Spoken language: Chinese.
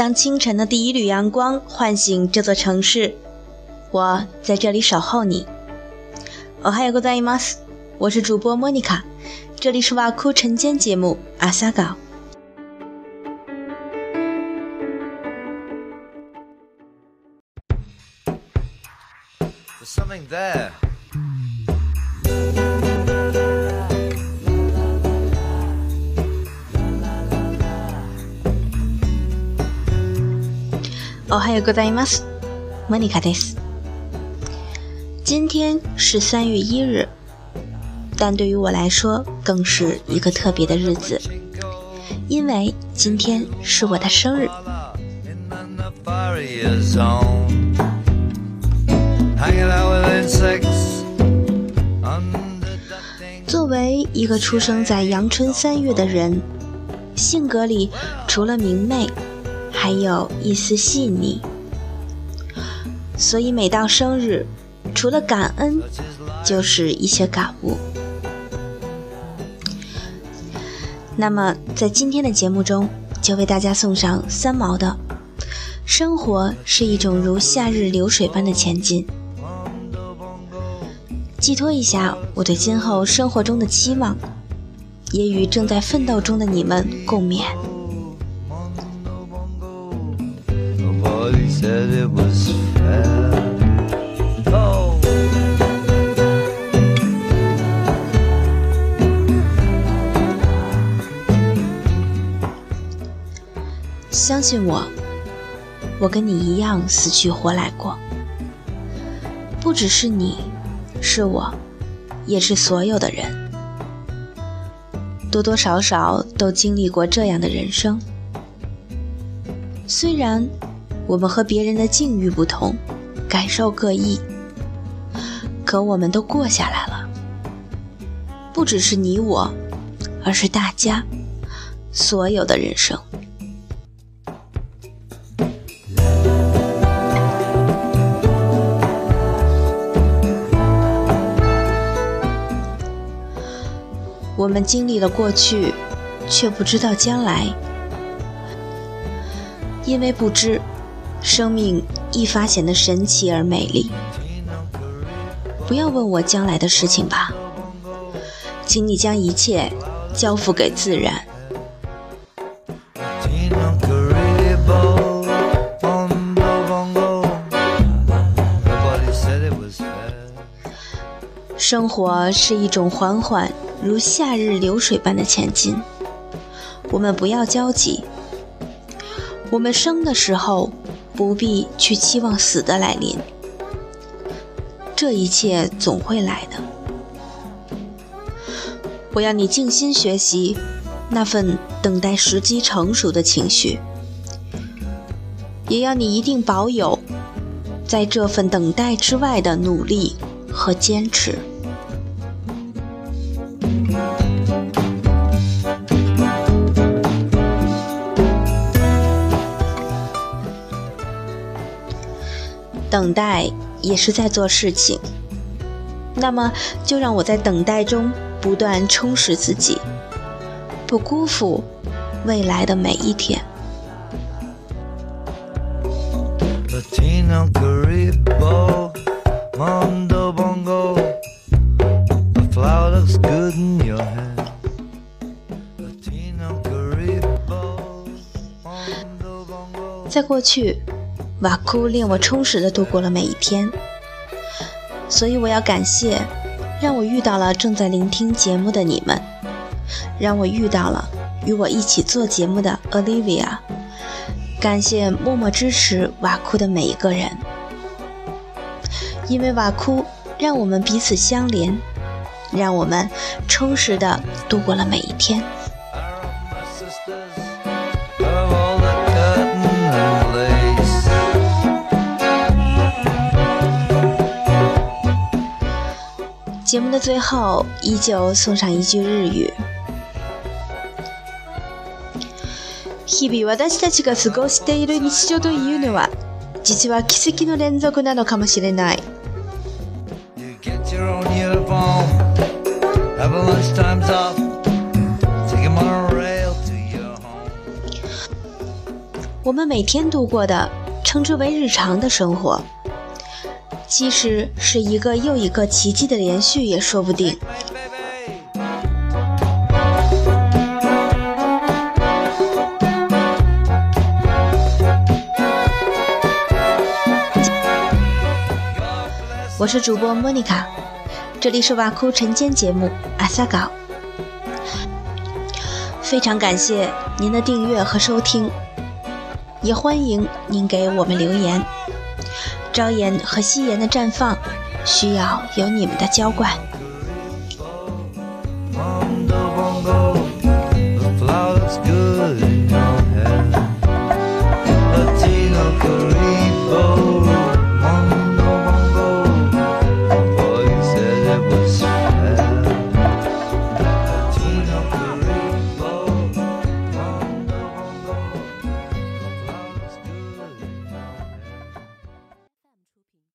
当清晨的第一缕阳光唤醒这座城市，我在这里守候你。おはようございます，我是主播莫妮卡，这里是瓦库晨间节目阿萨稿。おは ようございます。莫妮卡です。今天是三月一日，但对于我来说更是一个特别的日子，因为今天是我的生日。作为一个出生在阳春三月的人，性格里除了明媚。 还有一丝细腻，所以每到生日，除了感恩，就是一些感悟。那么，在今天的节目中，就为大家送上三毛的《生活是一种如夏日流水般的前进》，寄托一下我对今后生活中的期望，也与正在奋斗中的你们共勉。相信我，我跟你一样死去活来过。不只是你，是我，也是所有的人，多多少少都经历过这样的人生。虽然。我们和别人的境遇不同，感受各异，可我们都过下来了。不只是你我，而是大家，所有的人生。我们经历了过去，却不知道将来，因为不知。生命愈发显得神奇而美丽。不要问我将来的事情吧，请你将一切交付给自然。生活是一种缓缓如夏日流水般的前进，我们不要焦急。我们生的时候。不必去期望死的来临，这一切总会来的。我要你静心学习那份等待时机成熟的情绪，也要你一定保有在这份等待之外的努力和坚持。等待也是在做事情，那么就让我在等待中不断充实自己，不辜负未来的每一天。在过去。瓦库令我充实的度过了每一天，所以我要感谢，让我遇到了正在聆听节目的你们，让我遇到了与我一起做节目的 Olivia，感谢默默支持瓦库的每一个人，因为瓦库让我们彼此相连，让我们充实的度过了每一天。节目的最后，依旧送上一句日语。日々私たちが過ごしている日常というのは、実は奇跡の連続なのかもしれない。 我们每天度过的，称之为日常的生活， 其实是一个又一个奇迹的连续也说不定。我是主播莫妮卡，这里是瓦库晨间节目阿萨稿，非常感谢您的订阅和收听，也欢迎您给我们留言。朝颜和夕颜的绽放，需要有你们的浇灌。